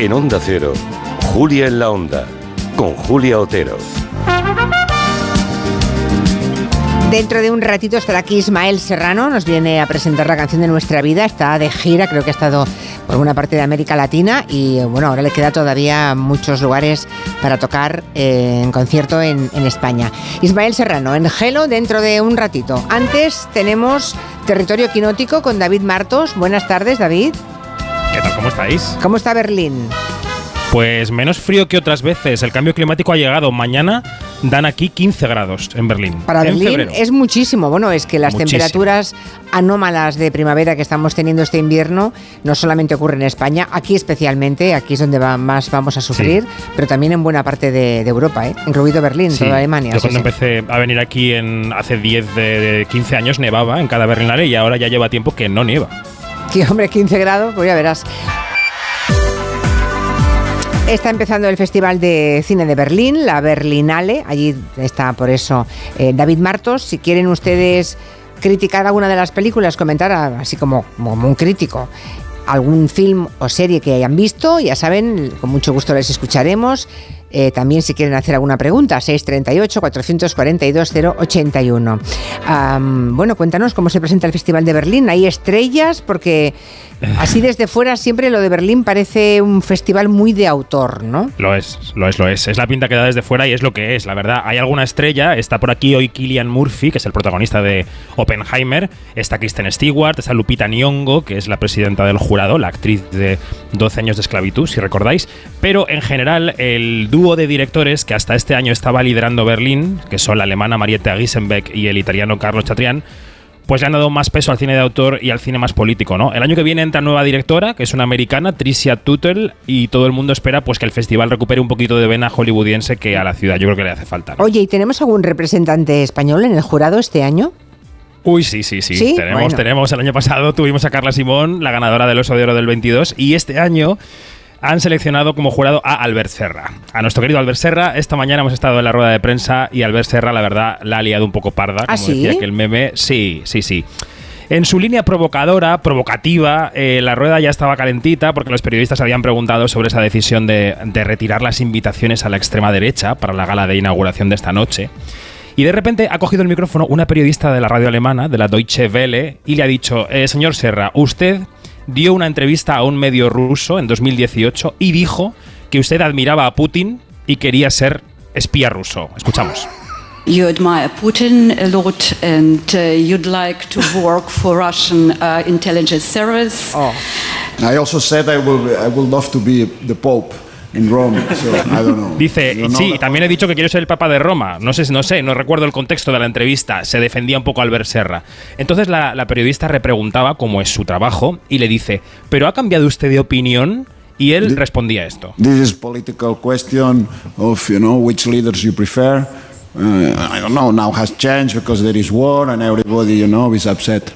En Onda Cero, Julia en la Onda, con Julia Otero. Dentro de un ratito estará aquí Ismael Serrano, nos viene a presentar la canción de nuestra vida, está de gira, creo que ha estado por una parte de América Latina y bueno, ahora le queda todavía muchos lugares para tocar eh, en concierto en, en España. Ismael Serrano, en Gelo dentro de un ratito. Antes tenemos Territorio Quinótico con David Martos. Buenas tardes, David. ¿Qué tal? ¿Cómo estáis? ¿Cómo está Berlín? Pues menos frío que otras veces. El cambio climático ha llegado. Mañana dan aquí 15 grados en Berlín. Para en Berlín febrero. es muchísimo. Bueno, es que las Muchísimo. temperaturas anómalas de primavera que estamos teniendo este invierno no solamente ocurren en España, aquí especialmente, aquí es donde va- más vamos a sufrir, pero también en buena parte de, de Europa, ¿eh? incluido Berlín, Sí. toda Alemania. Yo cuando sí. empecé a venir aquí en hace 10 de, de 15 años nevaba en cada Berlinale y ahora ya lleva tiempo que no nieva. Sí, hombre, 15 grados, pues ya verás. Está empezando el Festival de Cine de Berlín, la Berlinale. Allí está por eso eh, David Martos. Si quieren ustedes criticar alguna de las películas, comentar a- así como, como un crítico algún film o serie que hayan visto, ya saben, con mucho gusto les escucharemos. Eh, también si quieren hacer alguna pregunta, 638-442-081. Am, bueno, cuéntanos cómo se presenta el Festival de Berlín. ¿Hay estrellas? Porque así desde fuera siempre lo de Berlín parece un festival muy de autor, ¿no? Lo es, lo es, lo es. Es la pinta que da desde fuera y es lo que es, la verdad. Hay alguna estrella, está por aquí hoy Killian Murphy, que es el protagonista de Oppenheimer, está Kristen Stewart, está Lupita Nyong'o, que es la presidenta del jurado, la actriz de 12 años de esclavitud, si recordáis. Pero en general, el dúo de directores que hasta este año estaba liderando Berlín, que son la alemana Marietta Giesenbeck y el italiano Carlo Chatrian, pues le han dado más peso al cine de autor y al cine más político, ¿no? El año que viene entra nueva directora, que es una americana, Tricia Tuttle, y todo el mundo espera pues que el festival recupere un poquito de vena hollywoodiense que a la ciudad yo creo que le hace falta. ¿no? Oye, ¿y tenemos algún representante español en el jurado este año? Uy, sí, sí, sí. ¿Sí? Tenemos, Bueno. tenemos. El año pasado tuvimos a Carla Simón, la ganadora del Oso de Oro del 22, y este año han seleccionado como jurado a Albert Serra. A nuestro querido Albert Serra, esta mañana hemos estado en la rueda de prensa y Albert Serra, la verdad, la ha liado un poco parda, ¿Ah, como sí? decía que el meme. Sí, sí, sí. En su línea provocadora, provocativa, eh, la rueda ya estaba calentita porque los periodistas habían preguntado sobre esa decisión de, de retirar las invitaciones a la extrema derecha para la gala de inauguración de esta noche. Y de repente ha cogido el micrófono una periodista de la radio alemana, de la Deutsche Welle, y le ha dicho, eh, señor Serra, usted dio una entrevista a un medio ruso en 2018 y dijo que usted admiraba a Putin y quería ser espía ruso. Escuchamos. You admire Putin a lot and uh, you'd like to work for Russian uh, intelligence service. Oh. I also said I will I would love to be the Pope in Rome. So I don't know. Dice, know sí, también he dicho que quiero ser el Papa de Roma. No sé, no sé, no recuerdo el contexto de la entrevista. Se defendía un poco Albert Serra. Entonces la, la periodista repreguntaba cómo es su trabajo y le dice, ¿pero ha cambiado usted de opinión? Y él respondía esto. This is political question of you know which leaders you prefer. Uh, I don't know. Now has changed because there is war and everybody you know is upset.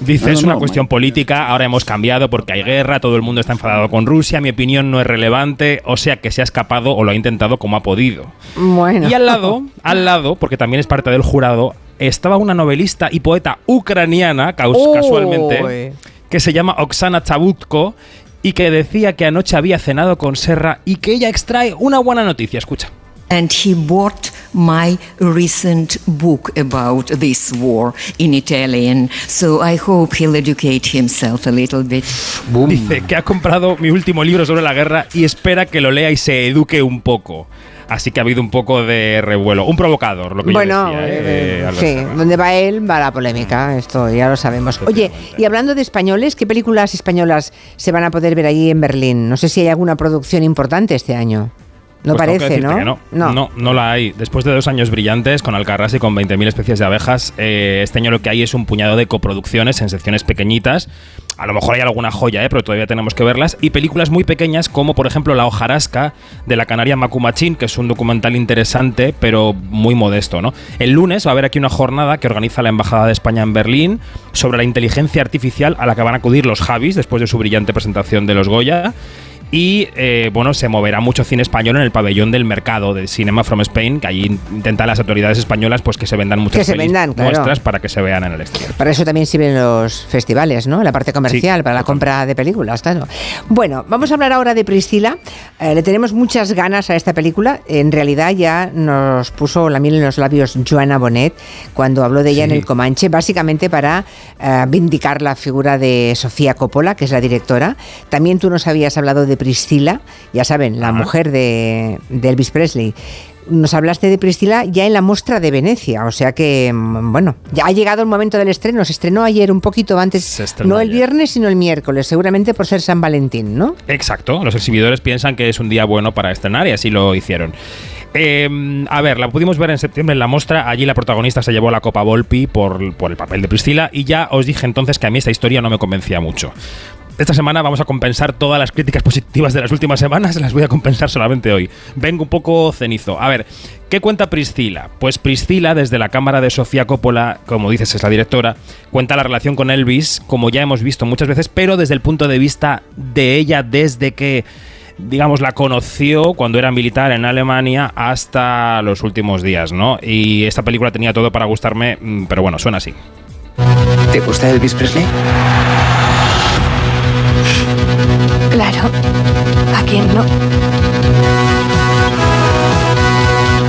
Dice, es una cuestión política, ahora hemos cambiado porque hay guerra, todo el mundo está enfadado con Rusia, mi opinión no es relevante, o sea que se ha escapado o lo ha intentado como ha podido. Bueno. Y al lado, al lado, porque también es parte del jurado, estaba una novelista y poeta ucraniana, casualmente, que se llama Oksana Chabutko y que decía que anoche había cenado con Serra y que ella extrae una buena noticia. Escucha. and he bought my recent book about this war in Italian. So I hope he'll educate himself a little bit. Dice que ha comprado mi último libro sobre la guerra y espera que lo lea y se eduque un poco. Así que ha habido un poco de revuelo. Un provocador, lo que Bueno, yo decía. eh, eh, Albert sí, donde va él va la polémica, esto ya lo sabemos. Oye, y hablando de españoles, ¿qué películas españolas se van a poder ver allí en Berlín? No sé si hay alguna producción importante este año. No Pues que parece, ¿no? que no. no. no la hay. Después de dos años brillantes con Alcarrás y con 20.000 especies de abejas, eh, este año lo que hay es un puñado de coproducciones en secciones pequeñitas. A lo mejor hay alguna joya, eh, pero todavía tenemos que verlas. Y películas muy pequeñas como, por ejemplo, La hojarasca de la canaria Macumachín, que es un documental interesante, pero muy modesto. ¿no? El lunes va a haber aquí una jornada que organiza la Embajada de España en Berlín sobre la inteligencia artificial a la que van a acudir los Javis después de su brillante presentación de los Goya. Y eh, bueno, se moverá mucho cine español en el pabellón del mercado de Cinema from Spain, que allí intentan las autoridades españolas pues que se vendan muchas Que se pelis vendan, claro. muestras para que se vean en el exterior. Para eso también sirven los festivales, ¿no? La parte comercial, Sí, para la compra de películas, claro. Bueno, vamos a hablar ahora de Priscila. Eh, le tenemos muchas ganas a esta película. En realidad ya nos puso la miel en los labios Joana Bonet cuando habló de ella en el Comanche, básicamente para eh, vindicar la figura de Sofía Coppola, que es la directora. También tú nos habías hablado de Priscila, ya saben, la mujer de, de Elvis Presley. Nos hablaste de Priscila ya en la muestra de Venecia, o sea que, mm, bueno, ya ha llegado el momento del estreno. Se estrenó ayer un poquito antes, no el viernes, sino el miércoles, seguramente por ser San Valentín, ¿no? Exacto, los exhibidores piensan que es un día bueno para estrenar y así lo hicieron. Eh, a ver, la pudimos ver en septiembre en la muestra. Allí la protagonista se llevó la Copa Volpi por, por el papel de Priscila. Y ya os dije entonces que a mí esta historia no me convencía mucho. Esta semana vamos a compensar todas las críticas positivas de las últimas semanas, las voy a compensar solamente hoy. Vengo un poco cenizo. A ver, ¿qué cuenta Priscila? Pues Priscila, desde la cámara de Sofía Coppola, como dices, es la directora, cuenta la relación con Elvis, como ya hemos visto muchas veces, pero desde el punto de vista de ella, desde que digamos, la conoció cuando era militar en Alemania hasta los últimos días, ¿no? Y esta película tenía todo para gustarme, mm, pero bueno, suena así. ¿Te gusta Elvis Presley? Claro. ¿A quién no?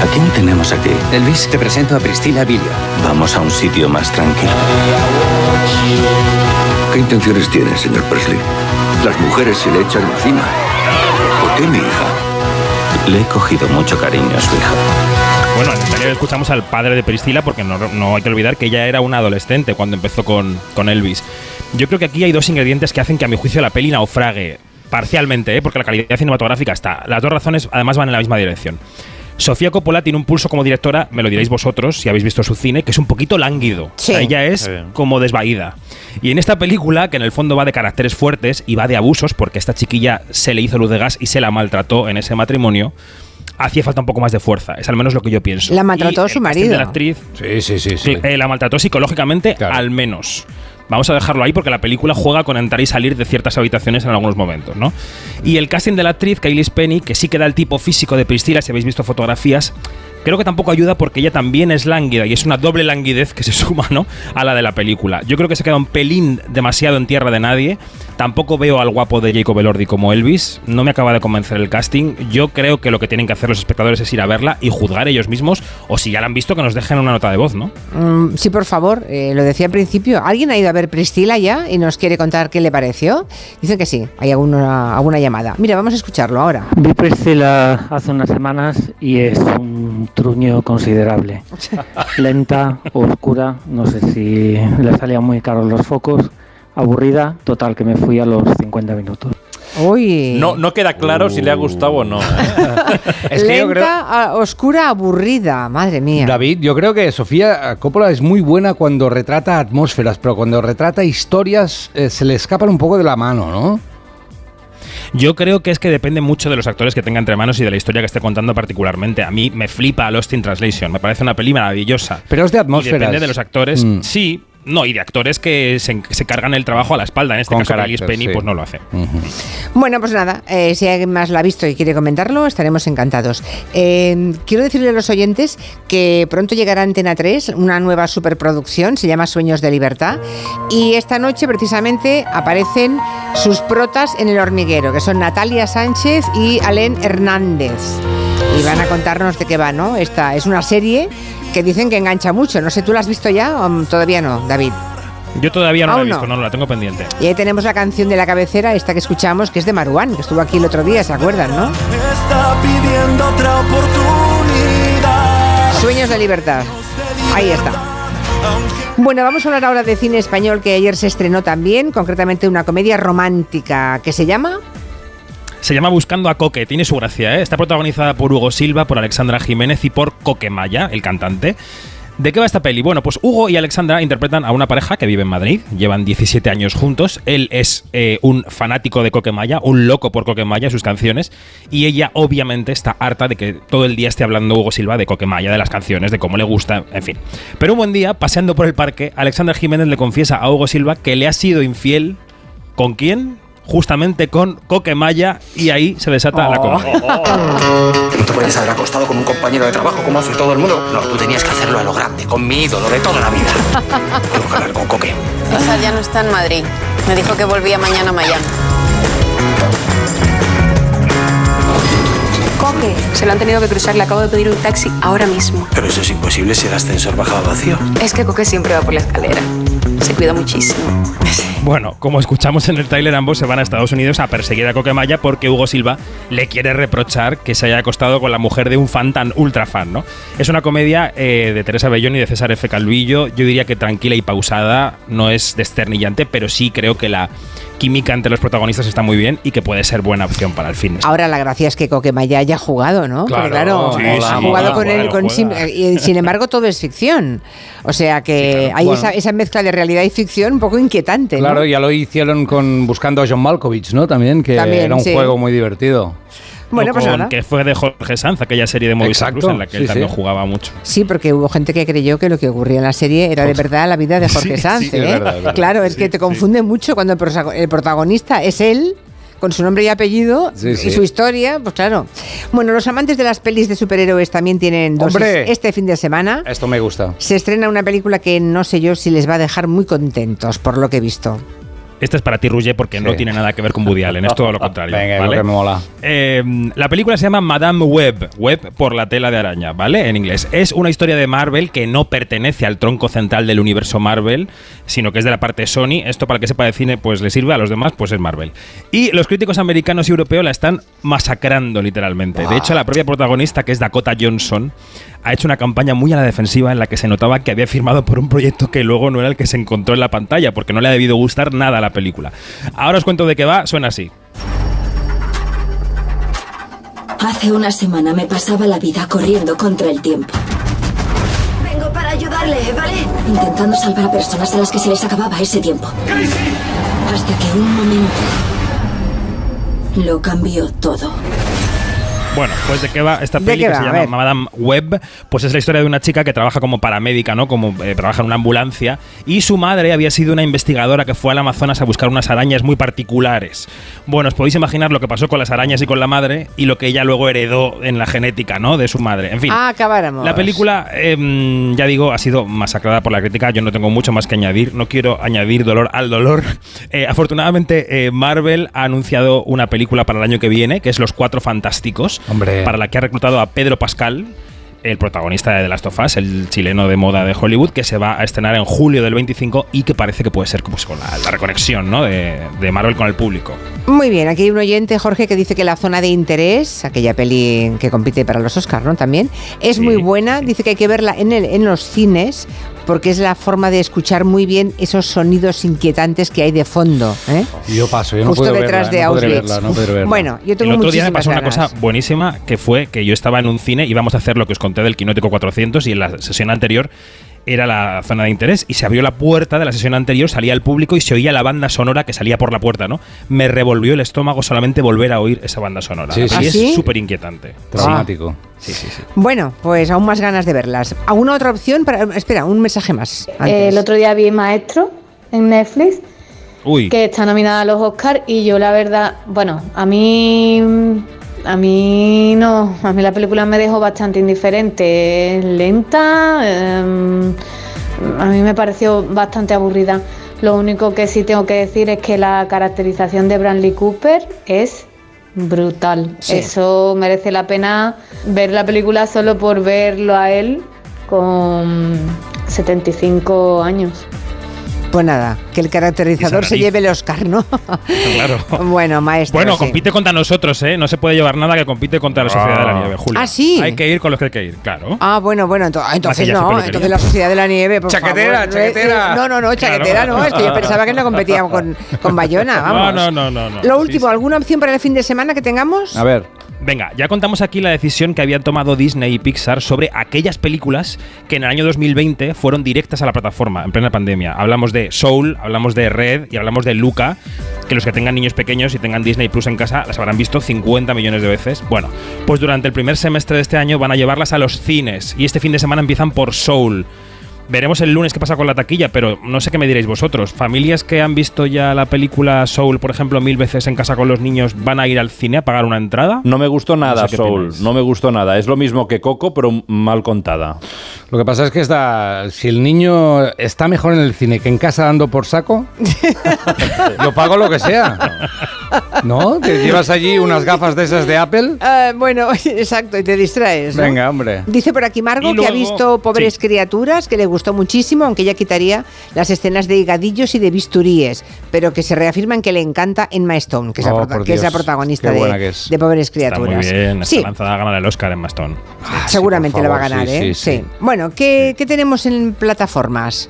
¿A quién tenemos aquí? Elvis, te presento a Priscila Vilio. Vamos a un sitio más tranquilo. ¿Qué intenciones tiene, señor Presley? Las mujeres se le echan encima. ¿Por qué mi hija? Le he cogido mucho cariño a su hija. Bueno, en el anterior escuchamos al padre de Priscila porque no, no hay que olvidar que ella era una adolescente cuando empezó con, con Elvis. Yo creo que aquí hay dos ingredientes que hacen que a mi juicio la peli naufrague. Parcialmente, ¿eh? porque la calidad cinematográfica está. Las dos razones además van en la misma dirección. Sofía Coppola tiene un pulso como directora, me lo diréis vosotros si habéis visto su cine, que es un poquito lánguido. Sí. O sea, ella es como desvaída. Y en esta película, que en el fondo va de caracteres fuertes y va de abusos, porque esta chiquilla se le hizo luz de gas y se la maltrató en ese matrimonio, hacía falta un poco más de fuerza. Es al menos lo que yo pienso. La maltrató Y su marido. la actriz Sí, sí, sí. sí. eh, la maltrató psicológicamente, Claro. al menos. Vamos a dejarlo ahí porque la película juega con entrar y salir de ciertas habitaciones en algunos momentos, ¿no? Y el casting de la actriz, Kaylee Penny, que sí que da el tipo físico de Priscila, si habéis visto fotografías, creo que tampoco ayuda porque ella también es lánguida y es una doble languidez que se suma, ¿no? A la de la película. Yo creo que se queda un pelín demasiado en tierra de nadie. Tampoco veo al guapo de Jacob Elordi como Elvis. No me acaba de convencer el casting. Yo creo que lo que tienen que hacer los espectadores es ir a verla y juzgar ellos mismos. O si ya la han visto, que nos dejen una nota de voz, ¿no? Mm, sí, por favor, eh, lo decía al principio. ¿Alguien ha ido a ver Priscila ya y nos quiere contar qué le pareció? Dicen que sí, hay alguna, alguna llamada. Mira, vamos a escucharlo ahora. Vi Priscila hace unas semanas y es un truño considerable. Lenta, oscura, no sé si le salían muy caros los focos, aburrida, total que me fui a los 50 minutos. Uy. No, no queda claro si le ha gustado o no. ¿eh? Es que Lenta, yo creo- a- oscura, aburrida. Madre mía. David, yo creo que Sofía Coppola es muy buena cuando retrata atmósferas, pero cuando retrata historias eh, se le escapan un poco de la mano, ¿no? Yo creo que es que depende mucho de los actores que tenga entre manos y de la historia que esté contando particularmente. A mí me flipa Lost in Translation, me parece una peli maravillosa. Pero es de Y atmósferas. depende de los actores, Mm. sí, no, y de actores que se, se cargan el trabajo a la espalda. En este Con caso, carácter, Alice Penny, sí. pues no lo hace. Bueno, pues nada, eh, si alguien más la ha visto y quiere comentarlo, estaremos encantados. Eh, quiero decirle a los oyentes que pronto llegará a Antena 3 una nueva superproducción, se llama Sueños de Libertad, y esta noche precisamente aparecen sus protas en el hormiguero, que son Natalia Sánchez y Alén Hernández. Y van a contarnos de qué va, ¿no? Esta es una serie que dicen que engancha mucho. No sé, ¿tú la has visto ya o todavía no, David? Yo todavía no la he visto, no, no la tengo pendiente. Y ahí tenemos la canción de la cabecera, esta que escuchamos, que es de Maruán, que estuvo aquí el otro día, ¿se acuerdan, no? Está pidiendo otra oportunidad. Sueños de libertad. Ahí está. Bueno, vamos a hablar ahora de cine español que ayer se estrenó también, concretamente una comedia romántica que se llama Se llama Buscando a Coque, tiene su gracia, ¿eh? Está protagonizada por Hugo Silva, por Alexandra Jiménez y por Coque Maya, el cantante. ¿De qué va esta peli? Bueno, pues Hugo y Alexandra interpretan a una pareja que vive en Madrid, llevan 17 años juntos. Él es eh, un fanático de Coquemaya, un loco por Coquemaya, sus canciones, y ella obviamente está harta de que todo el día esté hablando Hugo Silva de Coquemaya, de las canciones, de cómo le gusta, en fin. Pero un buen día, paseando por el parque, Alexandra Jiménez le confiesa a Hugo Silva que le ha sido infiel. ¿Con quién? Justamente con Coquemaya y ahí se desata la comedia. ¿No te puedes haber acostado con un compañero de trabajo como hace todo el mundo? No, tú tenías que hacerlo a lo grande, con mi ídolo de toda la vida. Tengo que hablar con Coque. César ya no está en Madrid. Me dijo que volvía mañana a Miami. Coque. Se lo han tenido que cruzar. Le acabo de pedir un taxi ahora mismo. Pero eso es imposible si el ascensor bajaba vacío. Es que Coque siempre va por la escalera. Se cuida muchísimo. Bueno, como escuchamos en el tráiler, ambos se van a Estados Unidos a perseguir a Coquemaya porque Hugo Silva le quiere reprochar que se haya acostado con la mujer de un fan tan ultra fan, ¿no? Es una comedia eh, de Teresa Bellón y de César F. Calvillo. Yo diría que tranquila y pausada, no es desternillante, pero sí creo que la química entre los protagonistas está muy bien y que puede ser buena opción para el fin. Ahora la gracia es que Coquemaya haya jugado, ¿no? Porque, Claro, claro, sí, ha sí, jugado con él, con y sin embargo todo es ficción. O sea que hay Bueno. esa, esa mezcla de realidad y ficción un poco inquietante, ¿no? Claro, ya lo hicieron con Buscando a John Malkovich, ¿no? También, que También, era un sí. juego muy divertido. Bueno, pues nada. que fue de Jorge Sanz, aquella serie de Movistar Exacto, Plus en la que él sí, también sí. jugaba mucho. Sí, porque hubo gente que creyó que lo que ocurría en la serie era de verdad la vida de Jorge Sí, Sanz. sí, es ¿eh? verdad, es verdad. Claro, es Sí, que te sí. confunde mucho cuando el, protagonista es él con su nombre y apellido Sí, y su historia, pues claro. Bueno, los amantes de las pelis de superhéroes también tienen ¡Hombre! este fin de semana. Esto me gusta. Se estrena una película que no sé yo si les va a dejar muy contentos por lo que he visto. Este es para ti, Ruge, porque no tiene nada que ver con Woody Allen, es todo lo contrario. Venga, ¿vale? que me mola. Eh, la película se llama Madame Web, Web por la tela de araña, ¿vale? En inglés. Es una historia de Marvel que no pertenece al tronco central del universo Marvel, sino que es de la parte Sony. Esto para el que sepa de cine, pues le sirve a los demás, pues es Marvel. Y los críticos americanos y europeos la están masacrando literalmente. De hecho, la propia protagonista, que es Dakota Johnson, ha hecho una campaña muy a la defensiva en la que se notaba que había firmado por un proyecto que luego no era el que se encontró en la pantalla, porque no le ha debido gustar nada la película. Ahora os cuento de qué va, suena así. Hace una semana me pasaba la vida corriendo contra el tiempo. Vengo para ayudarle, ¿vale? Intentando salvar a personas a las que se les acababa ese tiempo. Hasta que un momento lo cambió todo. Bueno, pues de qué va esta ¿De peli que va? se llama. Madame Web, pues es la historia de una chica que trabaja como paramédica, ¿no? Como eh, trabaja en una ambulancia y su madre había sido una investigadora que fue al Amazonas a buscar unas arañas muy particulares. Bueno, os podéis imaginar lo que pasó con las arañas y con la madre y lo que ella luego heredó en la genética, ¿no? De su madre. En fin. Ah, acabáramos. La película, em, ya digo, ha sido masacrada por la crítica. Yo no tengo mucho más que añadir. No quiero añadir dolor al dolor. Eh, afortunadamente, eh, Marvel ha anunciado una película para el año que viene, que es Los Cuatro Fantásticos, Hombre. para la que ha reclutado a Pedro Pascal. El protagonista de The Last of Us, el chileno de moda de Hollywood, que se va a estrenar en julio del 25 y que parece que puede ser pues, con la, la reconexión ¿no? de, de Marvel con el público. Muy bien, aquí hay un oyente, Jorge, que dice que la zona de interés, aquella peli que compite para los Oscars, ¿no? También, es Sí, muy buena. Dice que hay que verla en, el- en los cines porque es la forma de escuchar muy bien esos sonidos inquietantes que hay de fondo. ¿eh? Yo paso, yo no Justo puedo detrás verla, de no verla, no podré verla. Bueno, yo tengo el otro día me pasó una cosa buenísima que fue que yo estaba en un cine, íbamos a hacer lo que os conté del Quinótico 400 y en la sesión anterior era la zona de interés y se abrió la puerta de la sesión anterior, salía el público y se oía la banda sonora que salía por la puerta, ¿no? Me revolvió el estómago solamente volver a oír esa banda sonora. Sí, sí. ¿Ah, es sí? súper inquietante. Traumático. Sí, sí, sí. Bueno, pues aún más ganas de verlas. ¿Alguna otra opción? Para, espera, un mensaje más. antes. El otro día vi Maestro en Netflix, Uy, que está nominada a los Oscars y yo la verdad, bueno, a mí a mí no, a mí la película me dejó bastante indiferente, es lenta, em, a mí me pareció bastante aburrida. Lo único que sí tengo que decir es que la caracterización de Bradley Cooper es brutal. Sí. Eso merece la pena ver la película solo por verlo a él con 75 años. Pues nada, que el caracterizador se lleve el Oscar, ¿no? claro. bueno, maestro. Bueno, sí. compite contra nosotros, ¿eh? No se puede llevar nada que compite contra la Sociedad de la Nieve, Julio. Ah, ¿sí? Hay que ir con los que hay que ir, claro. Ah, bueno, bueno, ento- ah, entonces Maquillaje, no, entonces la Sociedad de la Nieve, por Chaquetera, favor. No chaquetera. No, no, no, chaquetera Claro. no, es que yo pensaba que no competía con, con Bayona, vamos. No, no, no, no, no. Lo Sí, último, sí. ¿alguna opción para el fin de semana que tengamos? A ver. Venga, ya contamos aquí la decisión que habían tomado Disney y Pixar sobre aquellas películas que en el año 2020 fueron directas a la plataforma en plena pandemia. Hablamos de Soul, hablamos de Red y hablamos de Luca, que los que tengan niños pequeños y tengan Disney Plus en casa las habrán visto 50 millones de veces. Bueno, pues durante el primer semestre de este año van a llevarlas a los cines y este fin de semana empiezan por Soul. Veremos el lunes qué pasa con la taquilla, pero no sé qué me diréis vosotros. Familias que han visto ya la película Soul, por ejemplo, mil veces en casa con los niños, ¿van a ir al cine a pagar una entrada? No me gustó nada No sé qué Soul, opináis. no me gustó nada. Es lo mismo que Coco, pero mal contada. Lo que pasa es que está, si el niño está mejor en el cine que en casa dando por saco, yo pago lo que sea. ¿No? Te llevas allí unas gafas de esas de Apple. Ah, bueno, exacto, y te distraes. ¿no? Venga, hombre. Dice por aquí Margo que ha visto Pobres sí. Criaturas, que le gustó muchísimo, aunque ella quitaría las escenas de higadillos y de bisturíes, pero que se reafirma en que le encanta Emma Stone, que es, la, Oh, prota- por que es la Dios, esperanista qué de, es. Pobres Está muy Criaturas. bien, sí, está lanzada a ganar el Oscar en Mastón. seguramente por lo va a ganar, sí, ¿eh? sí, sí. Bueno, ¿qué, qué tenemos en plataformas?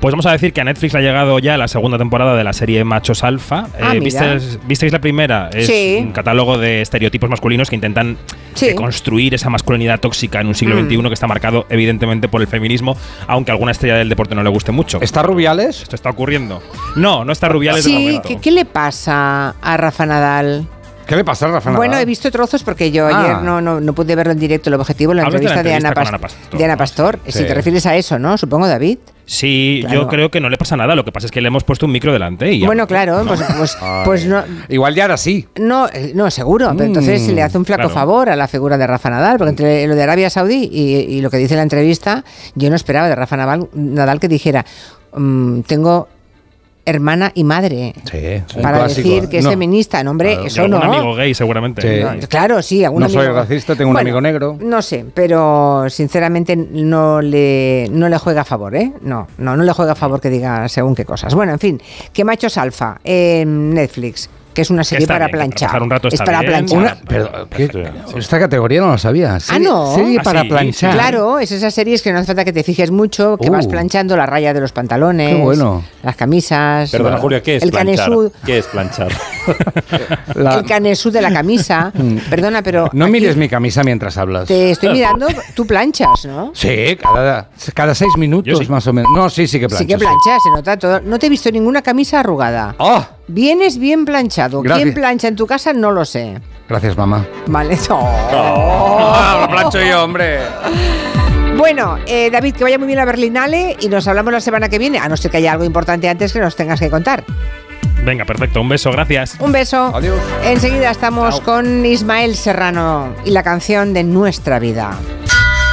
Pues vamos a decir que a Netflix le ha llegado ya la segunda temporada de la serie Machos Alfa. Ah, mira. ¿visteis, visteis la primera? Es Sí. un catálogo de estereotipos masculinos que intentan Sí. eh, construir esa masculinidad tóxica en un siglo Mm. XXI que está marcado evidentemente por el feminismo, aunque a alguna estrella del deporte no le guste mucho. ¿Está Rubiales? Esto está ocurriendo. No, no está Rubiales de Sí, momento. ¿qué, qué le pasa a Rafa Nadal? ¿Qué le pasa a Rafa Nadal? Bueno, he visto trozos porque yo Ah. ayer no, no, no pude verlo en directo, el objetivo, la Hablas de la entrevista de, Ana, entrevista Pastor, de Ana ¿no? Pastor. Si Sí. te refieres a eso, ¿no? Supongo, David. Sí, Claro. yo creo que no le pasa nada. Lo que pasa es que le hemos puesto un micro delante y ya. Bueno, claro, pues, pues, pues no, Igual ya ahora sí. no, eh, no, seguro. Pero Mm, entonces se le hace un flaco claro. favor a la figura de Rafa Nadal, porque entre lo de Arabia Saudí y, y lo que dice la entrevista, yo no esperaba de Rafa Nadal, Nadal que dijera, mm, tengo hermana y madre. Sí, un Para clásico. decir que es No. feminista, no, hombre, Claro. Eso algún no. amigo gay seguramente. Sí. No, claro, sí, algún No soy racista, tengo un amigo negro. No sé, pero sinceramente no le, no le juega a favor, ¿eh? No, no, no le juega a favor que diga según qué cosas. Bueno, en fin, que Machos Alfa en Netflix, que es una serie está para bien, para planchar. pasar un rato es está para bien. planchar. Una, pero, ¿qué? esta categoría no la sabía. Ah, no. Serie Ah, para sí, planchar. Claro, es esas series que no hace falta que te fijes mucho, que Uh. vas planchando la raya de los pantalones, Qué bueno. las camisas, Perdona, la- Julia, ¿qué es el planchar? canesú, ¿Qué es planchar? La- el canesú de la camisa. Perdona, pero no aquí mires mi camisa mientras hablas. te estoy mirando, tú planchas, ¿no? Sí, cada, cada seis minutos sí. más o menos. No, sí, sí que plancho. sí que planchas, se nota todo. No te he visto ninguna camisa arrugada. ¡Oh! Vienes bien planchado. Gracias. ¿Quién plancha en tu casa? No lo sé. Gracias, mamá. Vale. ¡Oh! lo plancho yo, hombre! Bueno, eh, David, que vaya muy bien a Berlinale y nos hablamos la semana que viene, a no ser que haya algo importante antes que nos tengas que contar. Venga, perfecto. Un beso, gracias. Un beso. Adiós. Enseguida estamos con Ismael Serrano y la canción de nuestra vida.